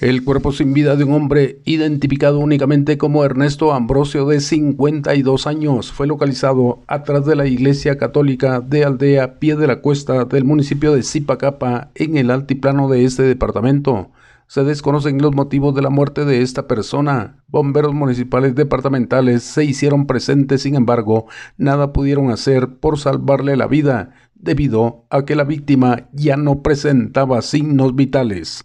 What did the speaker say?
El cuerpo sin vida de un hombre identificado únicamente como Ernesto Ambrosio de 52 años fue localizado atrás de la iglesia católica de Aldea Pie de la Cuesta del municipio de Zipacapa en el altiplano de este departamento. Se desconocen los motivos de la muerte de esta persona. Bomberos municipales departamentales se hicieron presentes, sin embargo, nada pudieron hacer por salvarle la vida, debido a que la víctima ya no presentaba signos vitales.